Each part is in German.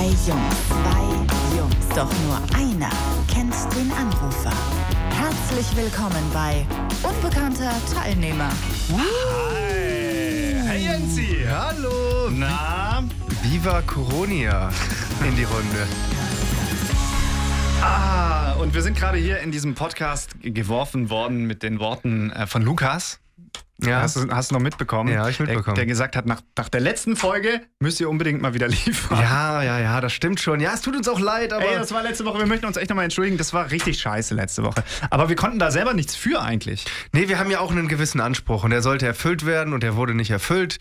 Zwei Jungs, zwei Jungs. Doch nur einer kennt den Anrufer. Herzlich willkommen bei Unbekannter Teilnehmer. Hi. Hey Jensi. Hallo. Na? Viva Coronia in die Runde. Ah, und wir sind gerade hier in diesem Podcast geworfen worden mit den Worten äh, von Lukas. Ja. Hast, du, hast du noch mitbekommen? Ja, ich mitbekommen. Der, der gesagt hat, nach, nach der letzten Folge müsst ihr unbedingt mal wieder liefern. Ja, ja, ja, das stimmt schon. Ja, es tut uns auch leid, aber. Ey, das war letzte Woche. Wir möchten uns echt nochmal entschuldigen. Das war richtig scheiße letzte Woche. Aber wir konnten da selber nichts für eigentlich. nee, wir haben ja auch einen gewissen Anspruch und der sollte erfüllt werden und der wurde nicht erfüllt.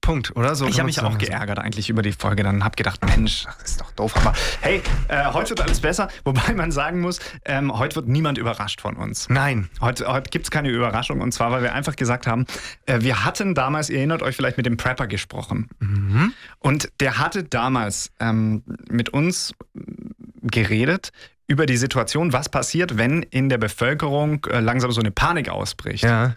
Punkt, oder? So Ich habe mich auch geärgert eigentlich über die Folge. Dann habe gedacht, Mensch, das ist doch doof. Aber hey, äh, heute wird alles besser. Wobei man sagen muss, ähm, heute wird niemand überrascht von uns. Nein. Heute, heute gibt es keine Überraschung. Und zwar, weil wir einfach gesagt haben, äh, wir hatten damals, ihr erinnert euch vielleicht mit dem Prepper gesprochen. Und der hatte damals ähm, mit uns geredet über die Situation, was passiert, wenn in der Bevölkerung äh, langsam so eine Panik ausbricht. Ja.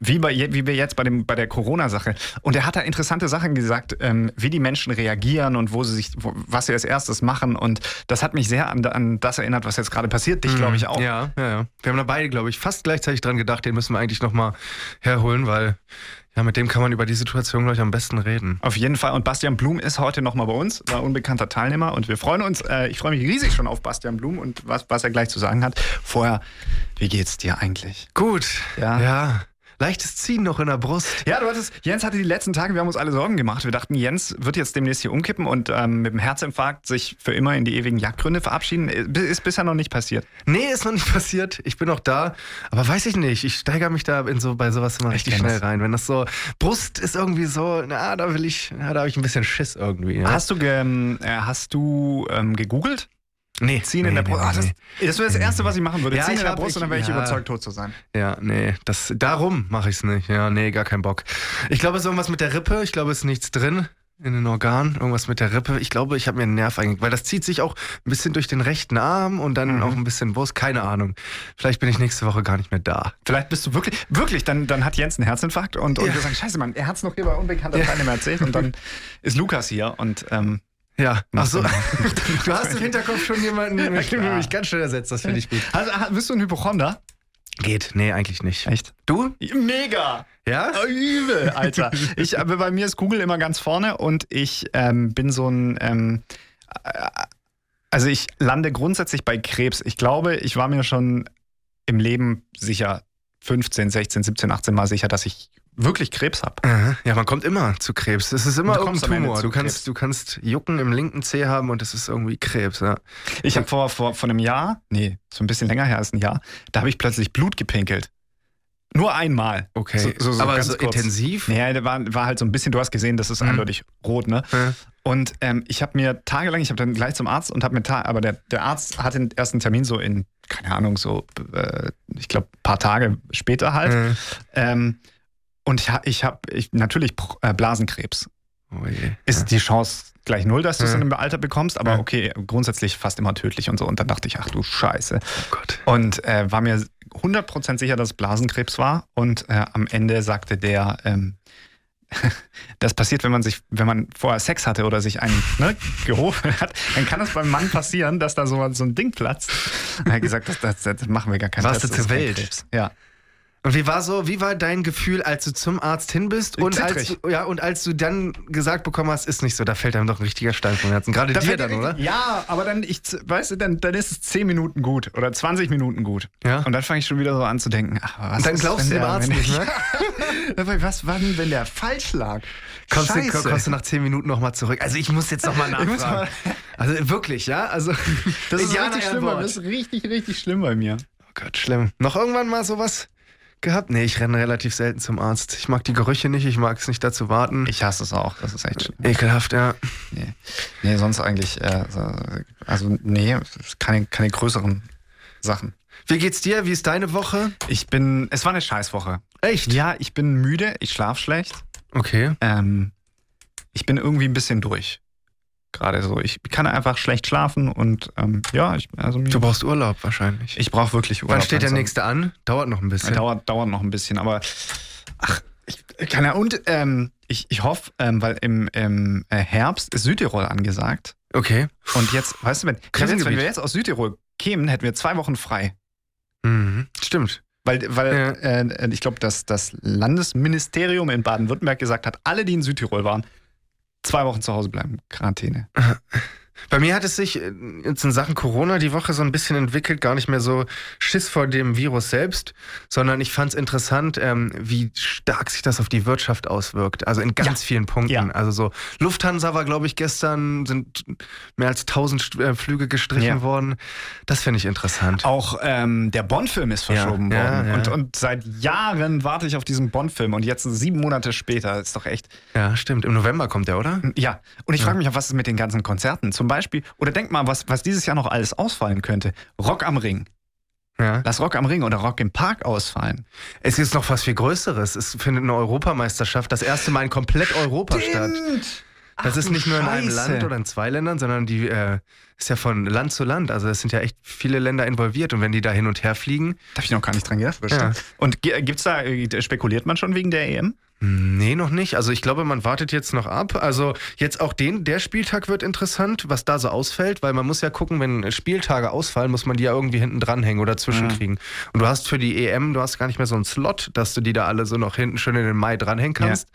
Wie, bei, wie wir jetzt bei, dem, bei der Corona-Sache. Und er hat da interessante Sachen gesagt, ähm, wie die Menschen reagieren und wo sie sich, wo, was sie als erstes machen. Und das hat mich sehr an, an das erinnert, was jetzt gerade passiert. Dich, glaube ich, auch. Mhm. Ja, ja, ja. Wir haben da beide, glaube ich, fast gleichzeitig dran gedacht, den müssen wir eigentlich nochmal herholen, weil ja, mit dem kann man über die Situation, glaube ich, am besten reden. Auf jeden Fall. Und Bastian Blum ist heute nochmal bei uns, war unbekannter Teilnehmer. Und wir freuen uns, äh, ich freue mich riesig schon auf Bastian Blum und was, was er gleich zu sagen hat. Vorher, wie geht's dir eigentlich? Gut. Ja. Ja. Leichtes Ziehen noch in der Brust. Ja, du hattest, Jens hatte die letzten Tage, wir haben uns alle Sorgen gemacht. Wir dachten, Jens wird jetzt demnächst hier umkippen und ähm, mit dem Herzinfarkt sich für immer in die ewigen Jagdgründe verabschieden. Äh, Ist bisher noch nicht passiert. Nee, ist noch nicht passiert. Ich bin noch da. Aber weiß ich nicht. Ich steigere mich da in so, bei sowas immer richtig schnell das. rein. Wenn das so, Brust ist irgendwie so, na, da will ich, na, da habe ich ein bisschen Schiss irgendwie. Ja? Hast du, ge, äh, hast du ähm, gegoogelt? Nee, Ziehen nee, in der nee, Brust. Ah, das, nee. das wäre das Erste, was ich machen würde. Ja, Ziehen ich in der Brust und dann ich- wäre ich ja. überzeugt, tot zu sein. Ja, nee, das, darum mache ich es nicht. Ja, nee, gar keinen Bock. Ich glaube, es ist irgendwas mit der Rippe. Ich glaube, es ist nichts drin in den Organen. Irgendwas mit der Rippe. Ich glaube, ich habe mir einen Nerv eingegangen, weil das zieht sich auch ein bisschen durch den rechten Arm und dann Mhm. auch ein bisschen Brust. Keine Ahnung. Vielleicht bin ich nächste Woche gar nicht mehr da. Vielleicht bist du wirklich, wirklich, dann, dann hat Jens einen Herzinfarkt und, und Ja. wir sagen, scheiße, Mann, er hat es noch hier bei unbekannter Ja. Teilnehmer erzählt und dann ist Lukas hier und ähm, Ja, ach so. Du hast im Hinterkopf schon jemanden, der mich, Ja. mich ganz schnell ersetzt. Das finde ich gut. also, bist du ein Hypochonder? Geht, nee, eigentlich nicht. Echt? Du? Mega! Ja? Oh, übel, Alter. Ich, aber bei mir ist Google immer ganz vorne und ich ähm, bin so ein. Ähm, äh, also ich lande grundsätzlich bei Krebs. Ich glaube, ich war mir schon im Leben sicher 15, 16, 17, 18 Mal sicher, dass ich wirklich Krebs habe. Ja, man kommt immer zu Krebs. Es ist immer irgendein Ende Tumor. Du kannst, Krebs. du kannst Jucken im linken Zeh haben und es ist irgendwie Krebs. Ja. Ich habe vor, vor, vor einem Jahr, nee, so ein bisschen länger her als ein Jahr, da habe ich plötzlich Blut gepinkelt. Nur einmal. Okay. So- so- so Aber ganz so kurz. intensiv? Naja, der war, war halt so ein bisschen, du hast gesehen, das ist Mhm. eindeutig rot, ne? Ja. Und ähm, ich habe mir tagelang, ich habe dann gleich zum Arzt und habe mir, aber der, der Arzt hatte den ersten Termin so in, keine Ahnung, so, äh, ich glaube, paar Tage später halt. Äh. Ähm, und ich, ich habe ich, natürlich äh, Blasenkrebs. Oh. Ist die Chance gleich null, dass du es Ja. in einem Alter bekommst, aber Ja. okay, grundsätzlich fast immer tödlich und so. Und dann dachte ich, ach du Scheiße. Oh Gott. Und äh, war mir 100% sicher, dass es Blasenkrebs war. Und äh, am Ende sagte der, ähm, das passiert, wenn man sich, wenn man vorher Sex hatte oder sich einen ne, gehoben hat, dann kann es beim Mann passieren, dass da so, so ein Ding platzt. Er hat gesagt, das, das, das machen wir gar keinen Warst Test, du das kein Welt? Ja. Und wie war so, wie war dein Gefühl, als du zum Arzt hin bist und als, du, ja, und als du dann gesagt bekommen hast, ist nicht so, da fällt einem doch ein richtiger Stein vom Herzen. Gerade Da dir dann, oder? Ja, aber dann, ich, weißt du, dann, dann ist es 10 Minuten gut oder 20 Minuten gut. Ja. Und dann fange ich schon wieder so an zu denken, ach, was Und dann glaubst du dem Arzt nicht, ne? Was war denn, wenn der falsch lag? Kommst du, kommst du nach zehn Minuten nochmal zurück? Also ich muss jetzt nochmal nachfragen. Also wirklich, ja? Also Das ist Indianer richtig schlimm, das ist richtig, richtig schlimm bei mir. Oh Gott, schlimm. Noch irgendwann mal sowas gehabt? Nee, ich renne relativ selten zum Arzt. Ich mag die Gerüche nicht, ich mag es nicht dazu warten. Ich hasse es auch, das ist echt schlimm. Ekelhaft, ja. Nee, nee sonst eigentlich, äh, so- also nee, keine, keine größeren Sachen. Wie geht's dir? Wie ist deine Woche? Ich bin, es war eine Scheißwoche. Echt? Ja, ich bin müde, ich schlaf schlecht. Okay. Ähm, ich bin irgendwie ein bisschen durch. Gerade so. Ich kann einfach schlecht schlafen und ähm, ja, ich, also Du brauchst Urlaub wahrscheinlich. ich brauche wirklich Urlaub. Wann steht der langsam. nächste an? Dauert noch ein bisschen. Dauert, dauert noch ein bisschen, aber ach, ich, keine Ahnung. Und ähm, ich, ich hoffe, ähm, weil im, im äh, Herbst ist Südtirol angesagt. Okay. Und jetzt, weißt du, wenn, jetzt, wenn wir jetzt aus Südtirol kämen, hätten wir zwei Wochen frei. Mhm. Stimmt. Weil, weil Ja. äh, ich glaube, dass das Landesministerium in Baden-Württemberg gesagt hat, alle, die in Südtirol waren, zwei Wochen zu Hause bleiben, Quarantäne. Bei mir hat es sich äh, jetzt in Sachen Corona die Woche so ein bisschen entwickelt, gar nicht mehr so Schiss vor dem Virus selbst, sondern ich fand es interessant, ähm, wie stark sich das auf die Wirtschaft auswirkt. Also in ganz Ja. vielen Punkten. Ja. Also so Lufthansa war, glaube ich, gestern sind mehr als 1000 St- äh, Flüge gestrichen Ja. worden. Das finde ich interessant. Auch ähm, der Bond-Film ist verschoben worden. Und, und seit Jahren warte ich auf diesen Bond-Film. Und jetzt sieben Monate später ist doch echt. Ja, stimmt. Im November kommt der, oder? Ja. Und ich frage mich auch, was ist mit den ganzen Konzerten? Zum Beispiel, oder denk mal, was, was dieses Jahr noch alles ausfallen könnte. Rock am Ring. Ja. Lass Rock am Ring oder Rock im Park ausfallen. Es ist noch was viel Größeres. Es findet eine Europameisterschaft das erste Mal in komplett Europa statt. Das Ach ist nicht nur in einem Scheiße. Land oder in zwei Ländern, sondern die äh, ist ja von Land zu Land. Also es sind ja echt viele Länder involviert und wenn die da hin und her fliegen, Da habe ich noch gar nicht dran gedacht. Ja. Und gibt's da, äh, spekuliert man schon wegen der EM? Nee, noch nicht. Also ich glaube, man wartet jetzt noch ab. Also jetzt auch den, der Spieltag wird interessant, was da so ausfällt, weil man muss ja gucken, wenn Spieltage ausfallen, muss man die ja irgendwie hinten dranhängen oder zwischenkriegen. Und du hast für die EM, du hast gar nicht mehr so einen Slot, dass du die da alle so noch hinten schön in den Mai dranhängen kannst.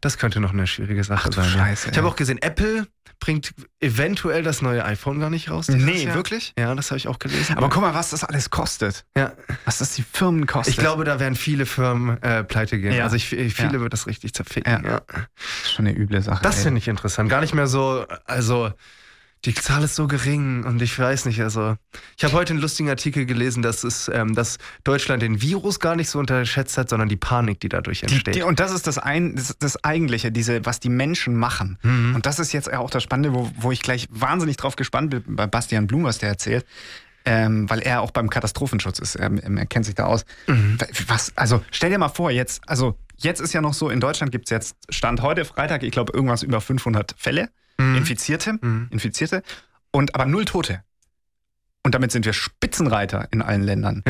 Das könnte noch eine schwierige Sache du sein. ja. Scheiße, ich habe auch gesehen, Apple bringt eventuell das neue iPhone gar nicht raus. Nee, Jahr. wirklich? Ja, das habe ich auch gelesen. Aber guck mal, was das alles kostet. ja, Was das die Firmen kostet. ich glaube, da werden viele Firmen äh, pleite gehen. Ja. Also ich, viele Ja. Wird das richtig zerficken. Ja. Ja. das ist schon eine üble Sache. Das finde ich interessant. Gar nicht mehr so, also die Zahl ist so gering und ich weiß nicht, also ich habe heute einen lustigen Artikel gelesen, dass es, ähm, dass Deutschland den Virus gar nicht so unterschätzt hat, sondern die Panik, die dadurch Die, entsteht. die, und das ist das, ein, das, das Eigentliche, diese, was die Menschen machen. Mhm. Und das ist jetzt auch das Spannende, wo, wo ich gleich wahnsinnig drauf gespannt bin, bei Bastian Blum, was der erzählt. Ähm, weil er auch beim Katastrophenschutz ist. Er, er kennt sich da aus. Mhm. Was, also stell dir mal vor, jetzt, also jetzt ist ja noch so, in Deutschland gibt es jetzt, Stand heute, Freitag, ich glaube, irgendwas über 500 Fälle, Mhm. Infizierte, Mhm. Infizierte, und aber null Tote. Und damit sind wir Spitzenreiter in allen Ländern.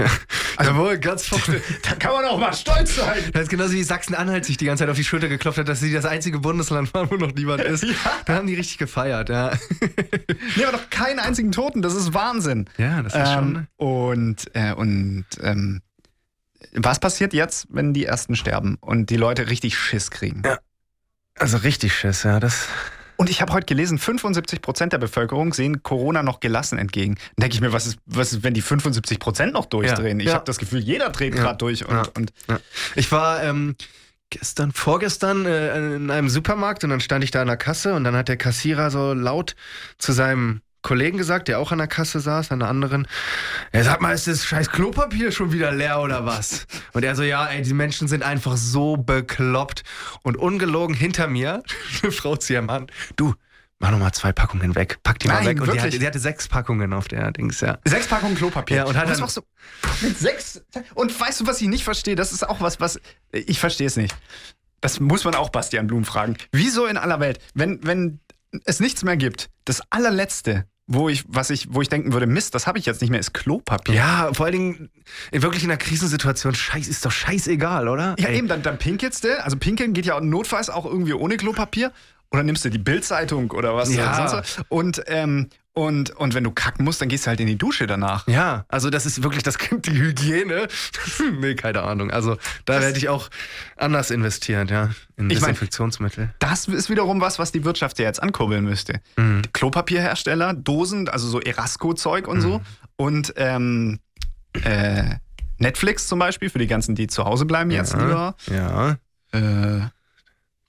Also wohl ganz vor. Da kann man auch mal stolz sein. Das ist genauso wie Sachsen-Anhalt sich die ganze Zeit auf die Schulter geklopft hat, dass sie das einzige Bundesland waren, wo noch niemand ist. Ja. Da haben die richtig gefeiert, ja. Nee, aber doch keinen einzigen Toten, das ist Wahnsinn. Ja, das ist Ähm, und äh, und ähm, was passiert jetzt, wenn die ersten sterben und die Leute richtig Schiss kriegen? Ja. Also richtig Schiss, ja. Das, Und ich habe heute gelesen, 75 Prozent der Bevölkerung sehen Corona noch gelassen entgegen. Dann denke ich mir, was ist, was ist, wenn die 75 Prozent noch durchdrehen? Ja, Ich ja. habe das Gefühl, jeder dreht gerade durch. Und, und Ich war ähm, gestern, vorgestern äh, in einem Supermarkt und dann stand ich da an der Kasse und dann hat der Kassierer so laut zu seinem Kollegen gesagt, der auch an der Kasse saß, an der anderen, er sag mal, ist das scheiß Klopapier schon wieder leer oder was? Und er so, ja, ey, die Menschen sind einfach so bekloppt. Und ungelogen hinter mir, eine Frau zu ihrem Mann, du, mach noch mal zwei Packungen weg, pack die mal Nein, weg. Und die wirklich? hatte, die hatte sechs Packungen auf der Dings, ja. sechs Packungen Klopapier. Ja, und hat was dann- machst du mit sechs? Und weißt du, was ich nicht verstehe? Das ist auch was, was ich verstehe es nicht. Das muss man auch Bastian Blum fragen. Wieso in aller Welt, wenn, wenn es nichts mehr gibt, das allerletzte, wo ich, was ich, wo ich denken würde, Mist, das habe ich jetzt nicht mehr, ist Klopapier. Ja, vor allen Dingen in wirklich in einer Krisensituation, scheiß, ist doch scheißegal, oder? Ja, Ey. eben, dann, dann pinkelst du. Also pinkeln geht ja notfalls auch irgendwie ohne Klopapier. Oder nimmst du die Bildzeitung oder was Ja. Und, ähm, und, und wenn du kacken musst, dann gehst du halt in die Dusche danach. Ja, also das ist wirklich, das kennt die Hygiene. nee, keine Ahnung. Also da Das- hätte ich auch anders investiert, ja. In Ich mein- Desinfektionsmittel. Das ist wiederum was, was die Wirtschaft ja jetzt ankurbeln müsste. Mhm. Klopapierhersteller, Dosen, also so Erasco-Zeug und so. Und ähm, äh, Netflix zum Beispiel, für die ganzen, die zu Hause bleiben jetzt lieber. Ja. Äh,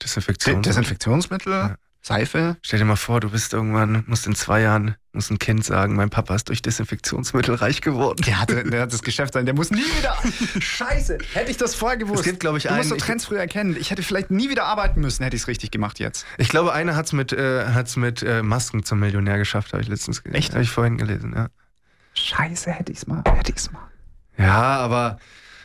Desinfektionsmittel. Desinfektionsmittel, Ja. Seife. Stell dir mal vor, du bist irgendwann, musst in zwei Jahren, muss ein Kind sagen, mein Papa ist durch Desinfektionsmittel reich geworden. Der hat, der hat das Geschäft sein, der muss nie wieder. Scheiße, hätte ich das vorher gewusst. Es gibt, glaube ich, du musst einen- so ich- Trends früher erkennen. Ich hätte vielleicht nie wieder arbeiten müssen, hätte ich es richtig gemacht jetzt. Ich glaube, einer hat's mit, äh, hat's mit äh, Masken zum Millionär geschafft, habe ich letztens gelesen. Echt? Habe ich vorhin gelesen, ja. Scheiße, hätte ich es mal. Hätte ich es mal. Ja, aber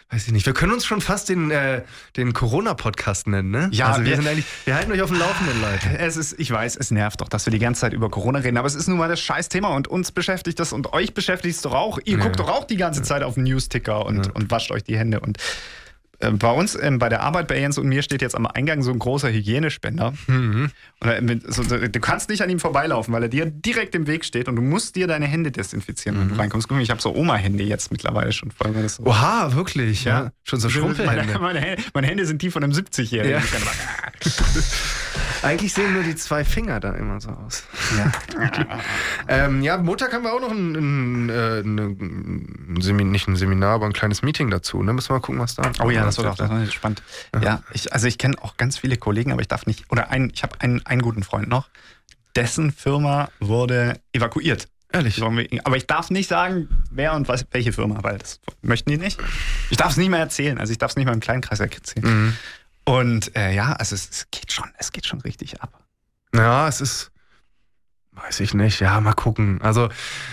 weiß ich nicht. Wir können uns schon fast den, äh, den Corona-Podcast nennen, ne? Ja, also wir, wir- sind eigentlich, wir halten euch auf dem Laufenden, Leute. Es ist, ich weiß, es nervt doch, dass wir die ganze Zeit über Corona reden, aber es ist nun mal das Scheißthema und uns beschäftigt das und euch beschäftigt es doch auch. Ihr Ja. guckt doch auch die ganze Zeit auf den Newsticker und, Ja. und wascht euch die Hände und bei uns ähm, bei der Arbeit bei Jens und mir steht jetzt am Eingang so ein großer Hygienespender. Mhm. Und er, so, du kannst nicht an ihm vorbeilaufen, weil er dir direkt im Weg steht und du musst dir deine Hände desinfizieren, mhm. wenn du mhm. reinkommst. Guck mal, ich habe so Oma-Hände jetzt mittlerweile schon. Voll, so Oha, wirklich? Ja. ja. Schon so Schrumpelhände. Meine, meine, meine, Hände sind die von einem 70-Jährigen. Ja. Eigentlich sehen nur die zwei Finger da immer so aus. Ja, ähm, ja Montag haben wir auch noch ein, ein, äh, ein, ein Seminar, nicht ein Seminar, aber ein kleines Meeting dazu. Ne? Müssen wir mal gucken, was da. Oh ja, das wird auch das wird spannend. Ja, ja ich, also ich kenne auch ganz viele Kollegen, aber ich darf nicht. Oder ein, ich habe einen, einen guten Freund noch, dessen Firma wurde evakuiert. Ehrlich. Aber ich darf nicht sagen, wer und was, welche Firma, weil das möchten die nicht. Ich darf es nicht mehr erzählen. Also ich darf es nicht mal im kleinen Kreis erzählen. Mhm. Und äh, ja, also es, es, geht schon, es geht schon richtig ab. Ja, es ist, weiß ich nicht, ja, mal gucken. Also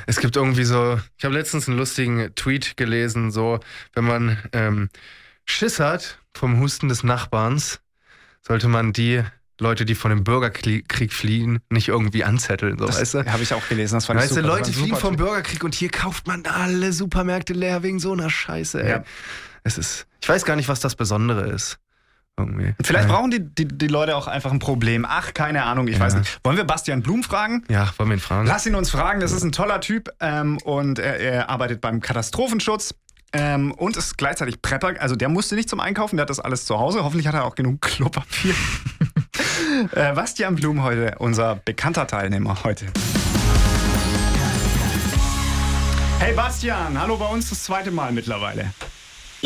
es gibt irgendwie so, ich habe letztens einen lustigen Tweet gelesen, so, wenn man ähm, Schiss hat vom Husten des Nachbarns, sollte man die Leute, die von dem Bürgerkrieg fliehen, nicht irgendwie anzetteln. So, das weißt du? habe ich auch gelesen. Das fand weißt ich super. du, Leute fliehen vom Bürgerkrieg und hier kauft man alle Supermärkte leer wegen so einer Scheiße. Ey. Ja. Es ist, ich weiß gar nicht, was das Besondere ist. Irgendwie. Vielleicht brauchen die, die, die, Leute auch einfach ein Problem. Ach, keine Ahnung, ich ja. weiß nicht. Wollen wir Bastian Blum fragen? Ja, wollen wir ihn fragen. Lass ihn uns fragen, das ist ein toller Typ ähm, und er, er, arbeitet beim Katastrophenschutz. Ähm, und ist gleichzeitig Prepper, also der musste nicht zum Einkaufen, der hat das alles zu Hause. Hoffentlich hat er auch genug Klopapier. äh, Bastian Blum heute, unser bekannter Teilnehmer heute. Hey Bastian, hallo bei uns das zweite Mal mittlerweile.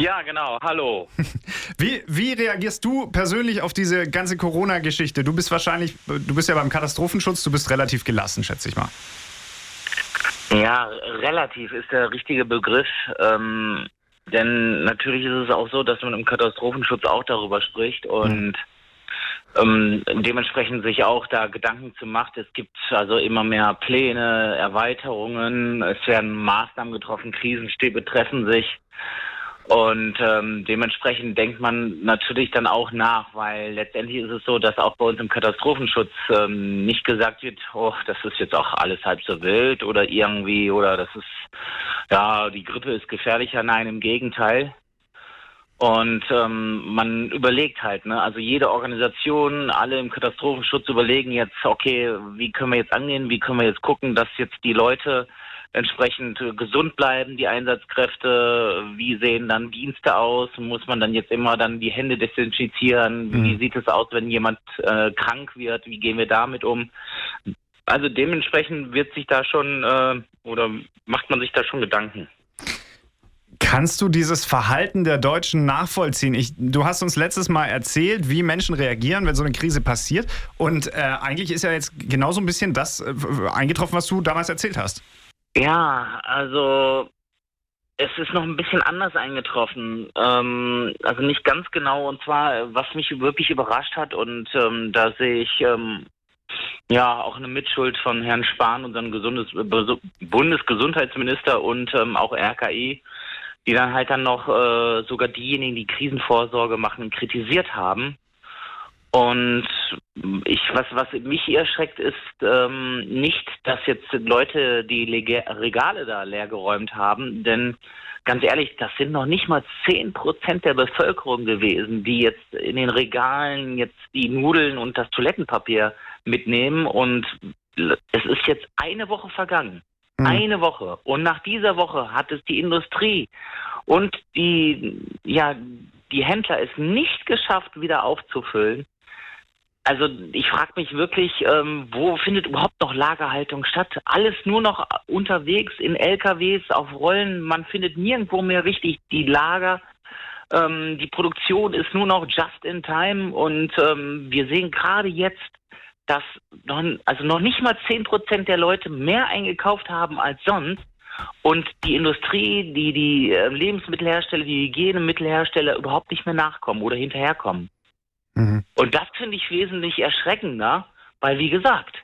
Ja, genau. Hallo. Wie, wie reagierst du persönlich auf diese ganze Corona-Geschichte? Du bist wahrscheinlich, du bist ja beim Katastrophenschutz, du bist relativ gelassen, schätze ich mal. Ja, relativ ist der richtige Begriff. Ähm, denn natürlich ist es auch so, dass man im Katastrophenschutz auch darüber spricht und mhm. ähm, dementsprechend sich auch da Gedanken zu macht. Es gibt also immer mehr Pläne, Erweiterungen, es werden Maßnahmen getroffen, Krisen betreffen sich. Und ähm, dementsprechend denkt man natürlich dann auch nach, weil letztendlich ist es so, dass auch bei uns im Katastrophenschutz ähm, nicht gesagt wird, oh, das ist jetzt auch alles halb so wild oder irgendwie oder das ist, ja, die Grippe ist gefährlicher. Nein, im Gegenteil. Und ähm, man überlegt halt, ne? Also jede Organisation, alle im Katastrophenschutz überlegen jetzt, okay, wie können wir jetzt angehen, wie können wir jetzt gucken, dass jetzt die Leute entsprechend gesund bleiben, die Einsatzkräfte? Wie sehen dann Dienste aus? Muss man dann jetzt immer dann die Hände desinfizieren? Mhm. Wie sieht es aus, wenn jemand äh, krank wird? Wie gehen wir damit um? Also dementsprechend wird sich da schon äh, oder macht man sich da schon Gedanken. Kannst du dieses Verhalten der Deutschen nachvollziehen? Ich, du hast uns letztes Mal erzählt, wie Menschen reagieren, wenn so eine Krise passiert. Und äh, eigentlich ist ja jetzt genauso ein bisschen das äh, eingetroffen, was du damals erzählt hast. Ja, also es ist noch ein bisschen anders eingetroffen. Ähm, also nicht ganz genau. Und zwar, was mich wirklich überrascht hat, und ähm, da sehe ich ähm, ja auch eine Mitschuld von Herrn Spahn, unserem Gesundes Bundesgesundheitsminister und ähm, auch RKI, die dann halt dann noch äh, sogar diejenigen, die Krisenvorsorge machen, kritisiert haben. Und ich, was, was mich erschreckt, ist ähm, nicht, dass jetzt Leute die Regale da leergeräumt haben, denn ganz ehrlich, das sind noch nicht mal zehn Prozent der Bevölkerung gewesen, die jetzt in den Regalen jetzt die Nudeln und das Toilettenpapier mitnehmen und es ist jetzt eine Woche vergangen. Mhm. Eine Woche. Und nach dieser Woche hat es die Industrie und die, ja, die Händler es nicht geschafft, wieder aufzufüllen. Also ich frage mich wirklich, ähm, wo findet überhaupt noch Lagerhaltung statt? Alles nur noch unterwegs in LKWs, auf Rollen. Man findet nirgendwo mehr richtig die Lager. Ähm, die Produktion ist nur noch just in time und ähm, wir sehen gerade jetzt, dass noch, also noch nicht mal zehn Prozent der Leute mehr eingekauft haben als sonst. Und die Industrie, die, die äh, Lebensmittelhersteller, die Hygienemittelhersteller überhaupt nicht mehr nachkommen oder hinterherkommen. Mhm. Und das finde ich wesentlich erschreckender, weil wie gesagt,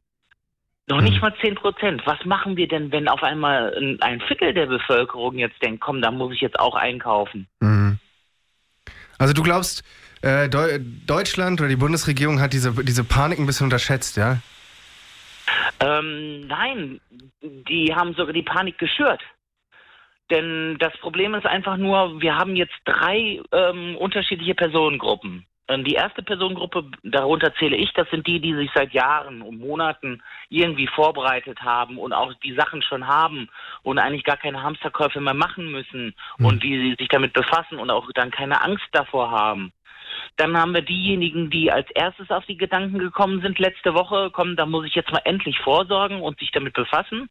noch mhm. nicht mal 10 Prozent. Was machen wir denn, wenn auf einmal ein Viertel der Bevölkerung jetzt denkt, komm, da muss ich jetzt auch einkaufen? Mhm. Also du glaubst, äh, Deu Deutschland oder die Bundesregierung hat diese, diese Panik ein bisschen unterschätzt, ja? Ähm, nein, die haben sogar die Panik geschürt. Denn das Problem ist einfach nur, wir haben jetzt drei ähm, unterschiedliche Personengruppen. Ähm, die erste Personengruppe, darunter zähle ich, das sind die, die sich seit Jahren und Monaten irgendwie vorbereitet haben und auch die Sachen schon haben und eigentlich gar keine Hamsterkäufe mehr machen müssen mhm. und die sich damit befassen und auch dann keine Angst davor haben. Dann haben wir diejenigen, die als erstes auf die Gedanken gekommen sind letzte Woche, kommen, da muss ich jetzt mal endlich vorsorgen und sich damit befassen.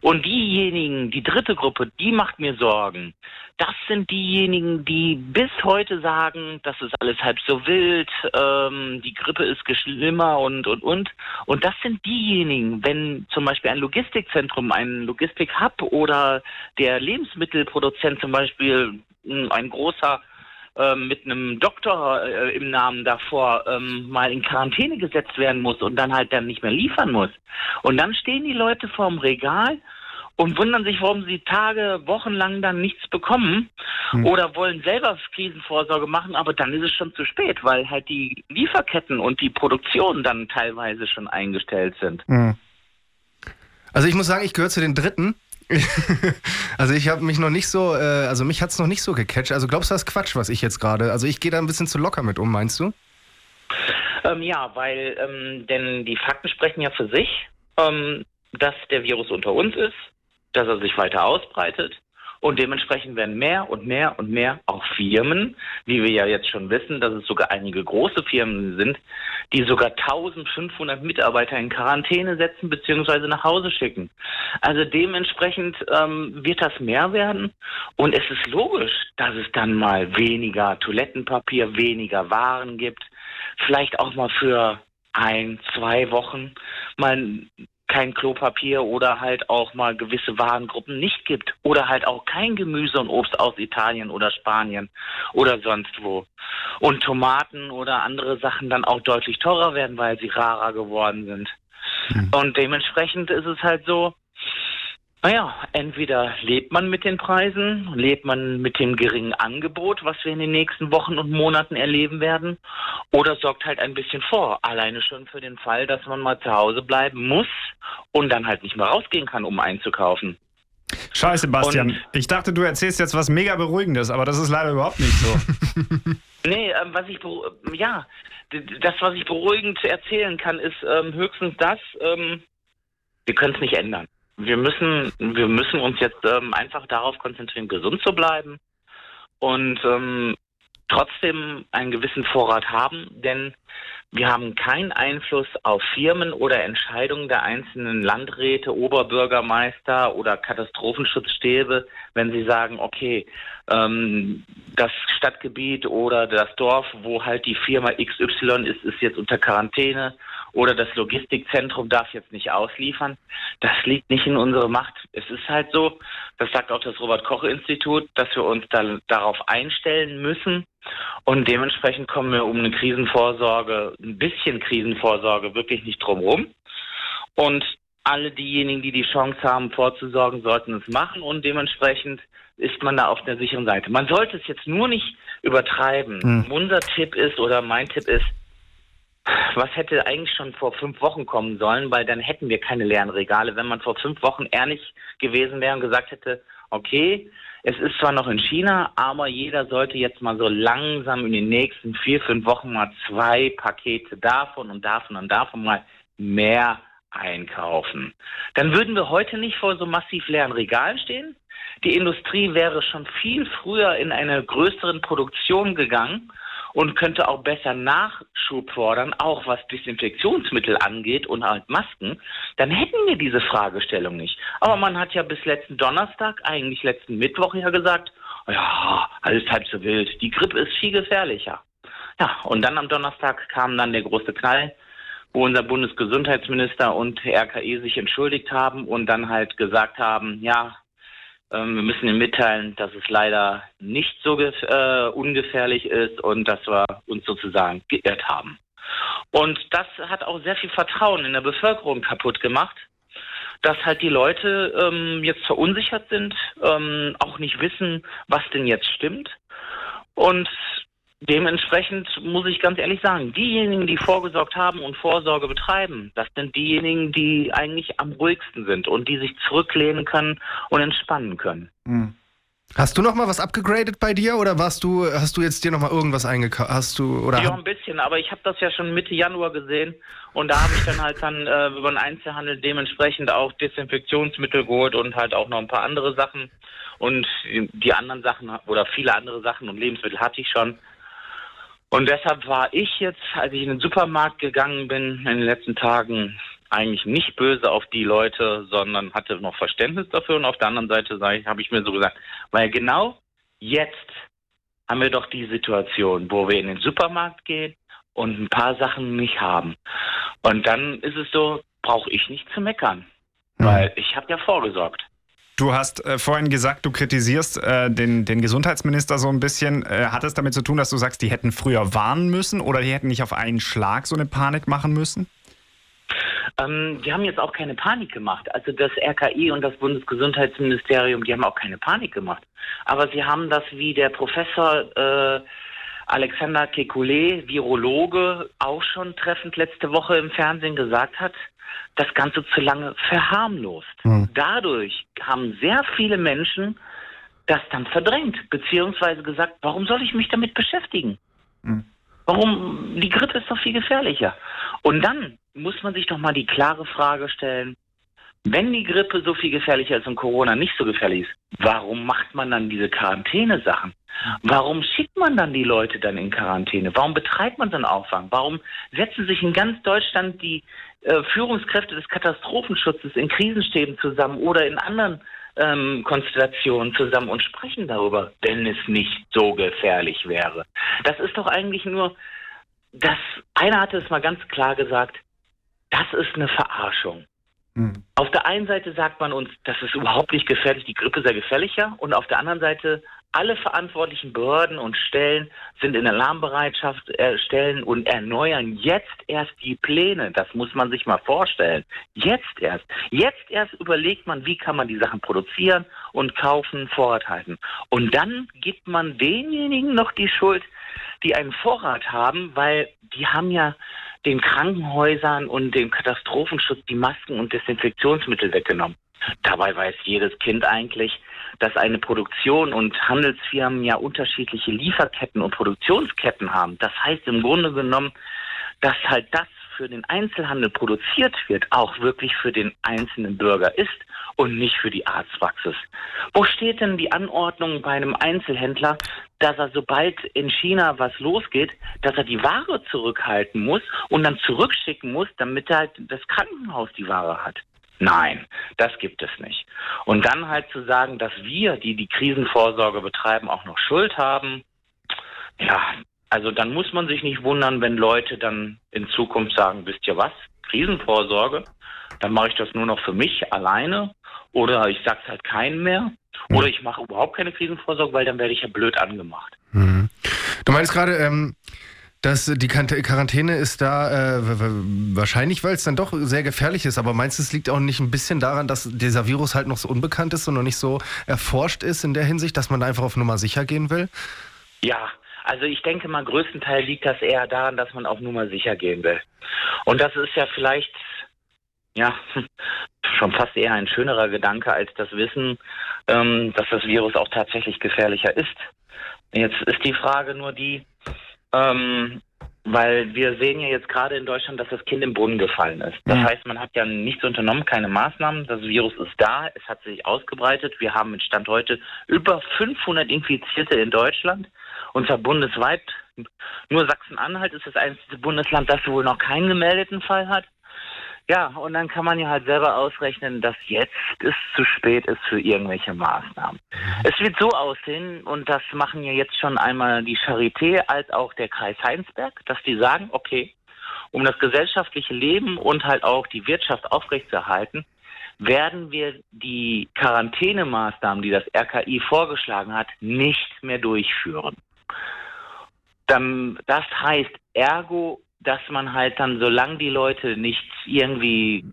Und diejenigen, die dritte Gruppe, die macht mir Sorgen. Das sind diejenigen, die bis heute sagen, das ist alles halb so wild, ähm, die Grippe ist schlimmer und, und, und. Und das sind diejenigen, wenn zum Beispiel ein Logistikzentrum, ein Logistikhub oder der Lebensmittelproduzent zum Beispiel hm, ein großer mit einem Doktor äh, im Namen davor ähm, mal in Quarantäne gesetzt werden muss und dann halt dann nicht mehr liefern muss. Und dann stehen die Leute vorm Regal und wundern sich, warum sie Tage, Wochen lang dann nichts bekommen hm. oder wollen selber Krisenvorsorge machen, aber dann ist es schon zu spät, weil halt die Lieferketten und die Produktion dann teilweise schon eingestellt sind. Hm. Also ich muss sagen, ich gehöre zu den Dritten. also ich habe mich noch nicht so, äh, also mich hat es noch nicht so gecatcht. Also glaubst du, das ist Quatsch, was ich jetzt gerade, also ich gehe da ein bisschen zu locker mit um, meinst du? Ähm, ja, weil, ähm, denn die Fakten sprechen ja für sich, ähm, dass der Virus unter uns ist, dass er sich weiter ausbreitet und dementsprechend werden mehr und mehr und mehr auch Firmen, wie wir ja jetzt schon wissen, dass es sogar einige große Firmen sind, die sogar 1500 Mitarbeiter in Quarantäne setzen bzw. nach Hause schicken. Also dementsprechend ähm, wird das mehr werden und es ist logisch, dass es dann mal weniger Toilettenpapier, weniger Waren gibt, vielleicht auch mal für ein, zwei Wochen mal kein Klopapier oder halt auch mal gewisse Warengruppen nicht gibt oder halt auch kein Gemüse und Obst aus Italien oder Spanien oder sonst wo. Und Tomaten oder andere Sachen dann auch deutlich teurer werden, weil sie rarer geworden sind. Mhm. Und dementsprechend ist es halt so, naja, entweder lebt man mit den Preisen, lebt man mit dem geringen Angebot, was wir in den nächsten Wochen und Monaten erleben werden, oder sorgt halt ein bisschen vor, alleine schon für den Fall, dass man mal zu Hause bleiben muss und dann halt nicht mehr rausgehen kann, um einzukaufen. Scheiße, Bastian. Und, ich dachte, du erzählst jetzt was mega Beruhigendes, aber das ist leider überhaupt nicht so. nee, ähm, was ich, ja, das, was ich beruhigend erzählen kann, ist ähm, höchstens das, ähm, wir können es nicht ändern wir müssen, wir müssen uns jetzt ähm, einfach darauf konzentrieren, gesund zu bleiben und ähm, trotzdem einen gewissen Vorrat haben, denn wir haben keinen Einfluss auf Firmen oder Entscheidungen der einzelnen Landräte, Oberbürgermeister oder Katastrophenschutzstäbe, wenn sie sagen, okay, ähm, das Stadtgebiet oder das Dorf, wo halt die Firma XY ist, ist jetzt unter Quarantäne oder das Logistikzentrum darf jetzt nicht ausliefern. Das liegt nicht in unserer Macht. Es ist halt so, das sagt auch das Robert Koch Institut, dass wir uns da, darauf einstellen müssen. Und dementsprechend kommen wir um eine Krisenvorsorge, ein bisschen Krisenvorsorge wirklich nicht drum rum. Und alle diejenigen, die die Chance haben, vorzusorgen, sollten es machen und dementsprechend ist man da auf der sicheren Seite. Man sollte es jetzt nur nicht übertreiben. Mhm. Unser Tipp ist oder mein Tipp ist, was hätte eigentlich schon vor fünf Wochen kommen sollen, weil dann hätten wir keine leeren Regale. Wenn man vor fünf Wochen ehrlich gewesen wäre und gesagt hätte, okay, es ist zwar noch in China, aber jeder sollte jetzt mal so langsam in den nächsten vier, fünf Wochen mal zwei Pakete davon und davon und davon mal mehr einkaufen. Dann würden wir heute nicht vor so massiv leeren Regalen stehen. Die Industrie wäre schon viel früher in eine größeren Produktion gegangen und könnte auch besser Nachschub fordern, auch was Desinfektionsmittel angeht und halt Masken, dann hätten wir diese Fragestellung nicht. Aber man hat ja bis letzten Donnerstag, eigentlich letzten Mittwoch ja gesagt, ja, alles halb so wild. Die Grippe ist viel gefährlicher. Ja, und dann am Donnerstag kam dann der große Knall, wo unser Bundesgesundheitsminister und RKI sich entschuldigt haben und dann halt gesagt haben, ja, ähm, wir müssen Ihnen mitteilen, dass es leider nicht so äh, ungefährlich ist und dass wir uns sozusagen geirrt haben. Und das hat auch sehr viel Vertrauen in der Bevölkerung kaputt gemacht, dass halt die Leute ähm, jetzt verunsichert sind, ähm, auch nicht wissen, was denn jetzt stimmt. Und Dementsprechend muss ich ganz ehrlich sagen, diejenigen, die vorgesorgt haben und Vorsorge betreiben, das sind diejenigen, die eigentlich am ruhigsten sind und die sich zurücklehnen können und entspannen können. Hm. Hast du noch mal was abgegradet bei dir oder warst du, hast du jetzt dir noch mal irgendwas eingekauft? Hast du oder? Ja, ein bisschen, aber ich habe das ja schon Mitte Januar gesehen und da habe ich dann halt dann äh, über den Einzelhandel dementsprechend auch Desinfektionsmittel geholt und halt auch noch ein paar andere Sachen und die anderen Sachen oder viele andere Sachen und Lebensmittel hatte ich schon. Und deshalb war ich jetzt, als ich in den Supermarkt gegangen bin in den letzten Tagen, eigentlich nicht böse auf die Leute, sondern hatte noch Verständnis dafür. Und auf der anderen Seite habe ich mir so gesagt, weil genau jetzt haben wir doch die Situation, wo wir in den Supermarkt gehen und ein paar Sachen nicht haben. Und dann ist es so, brauche ich nicht zu meckern, weil ich habe ja vorgesorgt. Du hast äh, vorhin gesagt, du kritisierst äh, den, den Gesundheitsminister so ein bisschen. Äh, hat es damit zu tun, dass du sagst, die hätten früher warnen müssen oder die hätten nicht auf einen Schlag so eine Panik machen müssen? Ähm, die haben jetzt auch keine Panik gemacht. Also das RKI und das Bundesgesundheitsministerium, die haben auch keine Panik gemacht. Aber sie haben das, wie der Professor äh, Alexander Kekulé, Virologe, auch schon treffend letzte Woche im Fernsehen gesagt hat, das Ganze zu lange verharmlost. Mhm. Dadurch haben sehr viele Menschen das dann verdrängt, beziehungsweise gesagt, warum soll ich mich damit beschäftigen? Mhm. Warum? Die Grippe ist doch viel gefährlicher. Und dann muss man sich doch mal die klare Frage stellen, wenn die Grippe so viel gefährlicher ist und Corona nicht so gefährlich ist, warum macht man dann diese Quarantäne-Sachen? Warum schickt man dann die Leute dann in Quarantäne? Warum betreibt man so einen Aufwand? Warum setzen sich in ganz Deutschland die äh, Führungskräfte des Katastrophenschutzes in Krisenstäben zusammen oder in anderen ähm, Konstellationen zusammen und sprechen darüber, wenn es nicht so gefährlich wäre? Das ist doch eigentlich nur, das, einer hatte es mal ganz klar gesagt, das ist eine Verarschung. Mhm. Auf der einen Seite sagt man uns, das ist überhaupt nicht gefährlich, die Grippe sei gefährlicher. Und auf der anderen Seite, alle verantwortlichen Behörden und Stellen sind in Alarmbereitschaft, äh, stellen und erneuern jetzt erst die Pläne. Das muss man sich mal vorstellen. Jetzt erst. Jetzt erst überlegt man, wie kann man die Sachen produzieren und kaufen, Vorrat halten. Und dann gibt man denjenigen noch die Schuld, die einen Vorrat haben, weil die haben ja den Krankenhäusern und dem Katastrophenschutz die Masken und Desinfektionsmittel weggenommen. Dabei weiß jedes Kind eigentlich, dass eine Produktion und Handelsfirmen ja unterschiedliche Lieferketten und Produktionsketten haben. Das heißt im Grunde genommen, dass halt das für den Einzelhandel produziert wird, auch wirklich für den einzelnen Bürger ist und nicht für die Arztpraxis. Wo steht denn die Anordnung bei einem Einzelhändler, dass er sobald in China was losgeht, dass er die Ware zurückhalten muss und dann zurückschicken muss, damit halt das Krankenhaus die Ware hat? Nein, das gibt es nicht. Und dann halt zu sagen, dass wir, die die Krisenvorsorge betreiben, auch noch Schuld haben, ja, also dann muss man sich nicht wundern, wenn Leute dann in Zukunft sagen, wisst ihr was, Krisenvorsorge, dann mache ich das nur noch für mich alleine oder ich sag's halt keinen mehr oder ich mache überhaupt keine Krisenvorsorge, weil dann werde ich ja blöd angemacht. Mhm. Du meinst gerade, ähm, dass die Quarantäne ist da äh, wahrscheinlich, weil es dann doch sehr gefährlich ist. Aber meinst du, es liegt auch nicht ein bisschen daran, dass dieser Virus halt noch so unbekannt ist und noch nicht so erforscht ist in der Hinsicht, dass man einfach auf Nummer sicher gehen will? Ja, also ich denke mal, größtenteils liegt das eher daran, dass man auf Nummer sicher gehen will. Und das ist ja vielleicht, ja, schon fast eher ein schönerer Gedanke als das Wissen, ähm, dass das Virus auch tatsächlich gefährlicher ist. Jetzt ist die Frage nur die, ähm, weil wir sehen ja jetzt gerade in Deutschland, dass das Kind im Brunnen gefallen ist. Das mhm. heißt, man hat ja nichts unternommen, keine Maßnahmen. Das Virus ist da, es hat sich ausgebreitet. Wir haben mit Stand heute über 500 Infizierte in Deutschland und zwar bundesweit. Nur Sachsen-Anhalt ist das einzige Bundesland, das wohl noch keinen gemeldeten Fall hat. Ja, und dann kann man ja halt selber ausrechnen, dass jetzt es zu spät ist für irgendwelche Maßnahmen. Es wird so aussehen, und das machen ja jetzt schon einmal die Charité als auch der Kreis Heinsberg, dass die sagen, okay, um das gesellschaftliche Leben und halt auch die Wirtschaft aufrechtzuerhalten, werden wir die Quarantänemaßnahmen, die das RKI vorgeschlagen hat, nicht mehr durchführen. Das heißt, ergo dass man halt dann, solange die Leute nicht irgendwie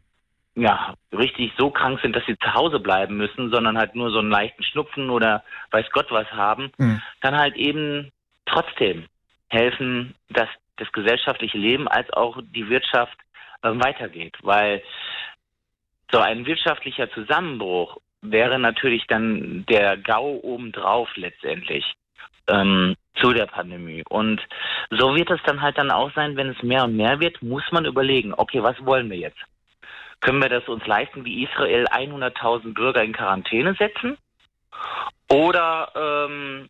ja, richtig so krank sind, dass sie zu Hause bleiben müssen, sondern halt nur so einen leichten Schnupfen oder weiß Gott was haben, mhm. dann halt eben trotzdem helfen, dass das gesellschaftliche Leben als auch die Wirtschaft äh, weitergeht. Weil so ein wirtschaftlicher Zusammenbruch wäre natürlich dann der GAU obendrauf letztendlich ähm, zu der Pandemie. Und so wird es dann halt dann auch sein, wenn es mehr und mehr wird, muss man überlegen, okay, was wollen wir jetzt? Können wir das uns leisten, wie Israel 100.000 Bürger in Quarantäne setzen? Oder ähm,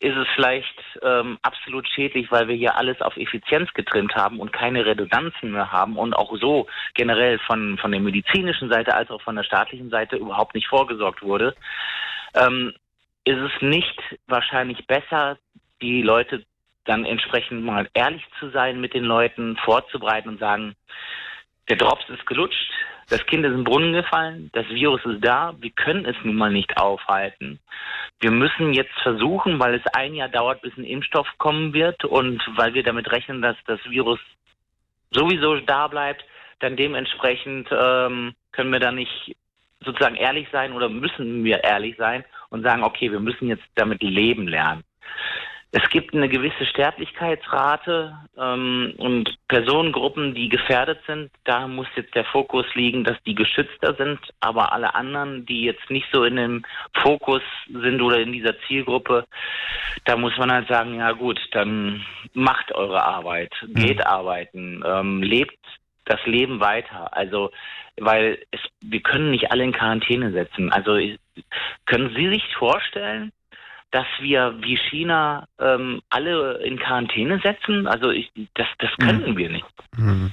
ist es vielleicht ähm, absolut schädlich, weil wir hier alles auf Effizienz getrimmt haben und keine Redundanzen mehr haben und auch so generell von, von der medizinischen Seite als auch von der staatlichen Seite überhaupt nicht vorgesorgt wurde, ähm, ist es nicht wahrscheinlich besser, die Leute dann entsprechend mal ehrlich zu sein mit den Leuten, vorzubereiten und sagen, der Drops ist gelutscht, das Kind ist im Brunnen gefallen, das Virus ist da, wir können es nun mal nicht aufhalten. Wir müssen jetzt versuchen, weil es ein Jahr dauert, bis ein Impfstoff kommen wird und weil wir damit rechnen, dass das Virus sowieso da bleibt, dann dementsprechend ähm, können wir da nicht sozusagen ehrlich sein oder müssen wir ehrlich sein und sagen, okay, wir müssen jetzt damit leben lernen. Es gibt eine gewisse Sterblichkeitsrate ähm, und Personengruppen, die gefährdet sind. Da muss jetzt der Fokus liegen, dass die geschützter sind. Aber alle anderen, die jetzt nicht so in dem Fokus sind oder in dieser Zielgruppe, da muss man halt sagen, ja gut, dann macht eure Arbeit, geht mhm. arbeiten, ähm, lebt das Leben weiter. Also, weil es, wir können nicht alle in Quarantäne setzen. Also, können Sie sich vorstellen, dass wir wie China ähm, alle in Quarantäne setzen? Also ich, das, das mhm. können mhm. wir nicht. Mhm.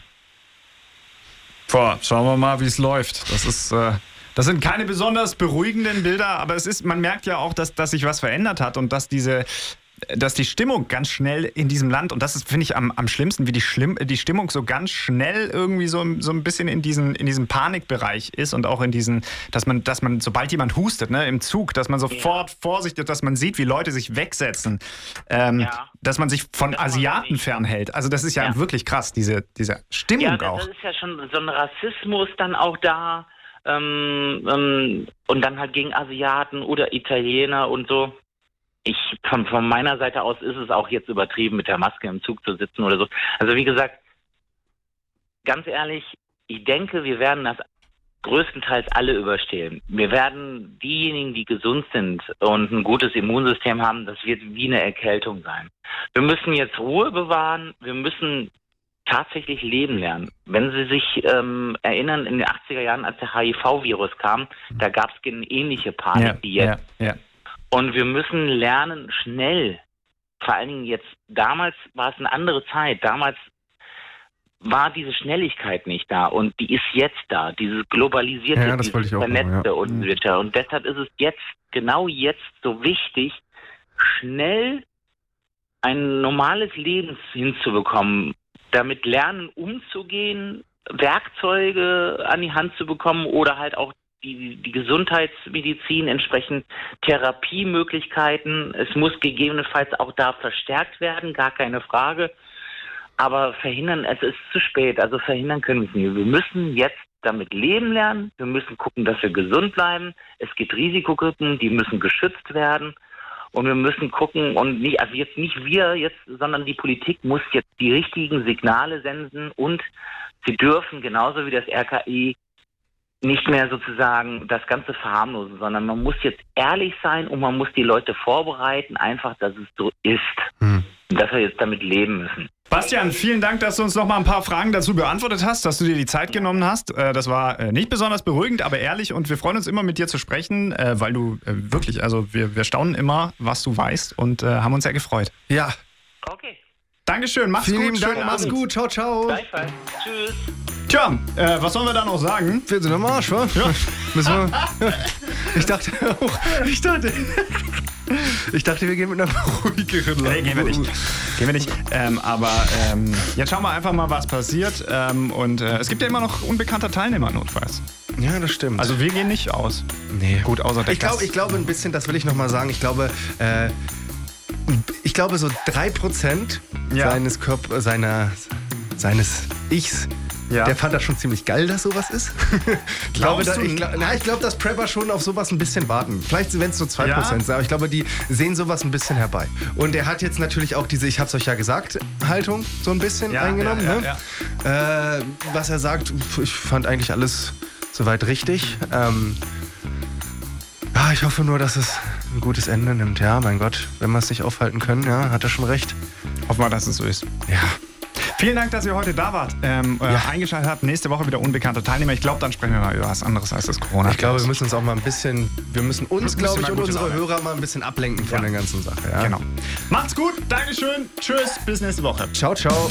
Boah, schauen wir mal, wie es läuft. Das ist. Äh das sind keine besonders beruhigenden Bilder, aber es ist, man merkt ja auch, dass, dass sich was verändert hat und dass diese, dass die Stimmung ganz schnell in diesem Land, und das ist, finde ich, am, am schlimmsten, wie die, Schlimm, die Stimmung so ganz schnell irgendwie so, so ein bisschen in diesen, in diesem Panikbereich ist und auch in diesen, dass man, dass man, sobald jemand hustet, ne, im Zug, dass man sofort ja. vorsichtig, dass man sieht, wie Leute sich wegsetzen, ähm, ja. dass man sich von das Asiaten fernhält. Also das ist ja, ja, wirklich krass, diese, diese Stimmung ja, das, auch. Das ist ja schon so ein Rassismus dann auch da. Ähm, ähm, und dann halt gegen Asiaten oder Italiener und so ich von, von meiner Seite aus ist es auch jetzt übertrieben, mit der Maske im Zug zu sitzen oder so. Also wie gesagt, ganz ehrlich, ich denke, wir werden das größtenteils alle überstehen. Wir werden diejenigen, die gesund sind und ein gutes Immunsystem haben, das wird wie eine Erkältung sein. Wir müssen jetzt Ruhe bewahren, wir müssen tatsächlich leben lernen. Wenn Sie sich ähm, erinnern, in den 80er Jahren, als der HIV-Virus kam, da gab es eine ähnliche Panik ja, wie jetzt. Ja, ja. Und wir müssen lernen, schnell, vor allen Dingen jetzt, damals war es eine andere Zeit, damals war diese Schnelligkeit nicht da und die ist jetzt da, dieses globalisierte, ja, dieses vernetzte ja. und so weiter. Und deshalb ist es jetzt, genau jetzt so wichtig, schnell ein normales Leben hinzubekommen, damit lernen umzugehen, Werkzeuge an die Hand zu bekommen oder halt auch die, die Gesundheitsmedizin, entsprechend Therapiemöglichkeiten. Es muss gegebenenfalls auch da verstärkt werden, gar keine Frage. Aber verhindern, es ist zu spät. Also verhindern können wir es nicht. Wir müssen jetzt damit leben lernen. Wir müssen gucken, dass wir gesund bleiben. Es gibt Risikogruppen, die müssen geschützt werden. Und wir müssen gucken und nicht, also jetzt nicht wir jetzt, sondern die Politik muss jetzt die richtigen Signale senden und sie dürfen genauso wie das RKI nicht mehr sozusagen das Ganze verharmlosen, sondern man muss jetzt ehrlich sein und man muss die Leute vorbereiten, einfach, dass es so ist. Hm. Und dass wir jetzt damit leben müssen. Bastian, vielen Dank, dass du uns noch mal ein paar Fragen dazu beantwortet hast, dass du dir die Zeit genommen hast. Äh, das war äh, nicht besonders beruhigend, aber ehrlich und wir freuen uns immer mit dir zu sprechen, äh, weil du wirklich, also wir, wir staunen immer, was du weißt und haben uns sehr gefreut. Ja. Okay. Dankeschön, mach's Vielen gut. Dank, mach's gut. Ciao, ciao. Gleichfalls. Tschüss. Tja, äh, was sollen wir da noch sagen? Fehlt sind am Arsch, wa? Ja. Müssen wir, ich dachte auch, ich dachte, ich dachte, wir gehen mit einer ruhigeren Nee, gehen wir nicht. Gehen wir nicht. Ähm, aber ähm, jetzt schauen wir einfach mal, was passiert. Ähm, und äh, es gibt ja immer noch unbekannte Teilnehmer notfalls. Ja, das stimmt. Also wir gehen nicht aus. Nee. Gut, außer der Ich glaube ich glaube ein bisschen, das will ich nochmal sagen, ich glaube, äh, ich glaube so 3% ja. seines Körpers, seiner, seines Ichs ja. Der fand das schon ziemlich geil, dass sowas ist. ich glaube, da, ich, na, ich glaube, dass Prepper schon auf sowas ein bisschen warten. Vielleicht, wenn es nur 2% ja? sind, aber ich glaube, die sehen sowas ein bisschen herbei. Und er hat jetzt natürlich auch diese, ich hab's euch ja gesagt, Haltung so ein bisschen ja, eingenommen. Ja, ne? äh, was er sagt, ich fand eigentlich alles soweit richtig. Ähm, Ah, ich hoffe nur, dass es ein gutes Ende nimmt. Ja, mein Gott, wenn wir es nicht aufhalten können, ja, hat er schon recht. Hoffen wir, dass es so ist. Ja. Vielen Dank, dass ihr heute da wart, ähm, äh, Ja. eingeschaltet habt. Nächste Woche wieder unbekannte Teilnehmer. Ich glaube, dann sprechen wir mal über was anderes als das corona Ich glaube, wir müssen uns auch mal ein bisschen, wir müssen uns, glaube ich, und unsere Laune. Hörer mal ein bisschen ablenken von Ja. der ganzen Sache. Ja? Genau. Macht's gut, Dankeschön, tschüss, bis nächste Woche. Ciao, ciao.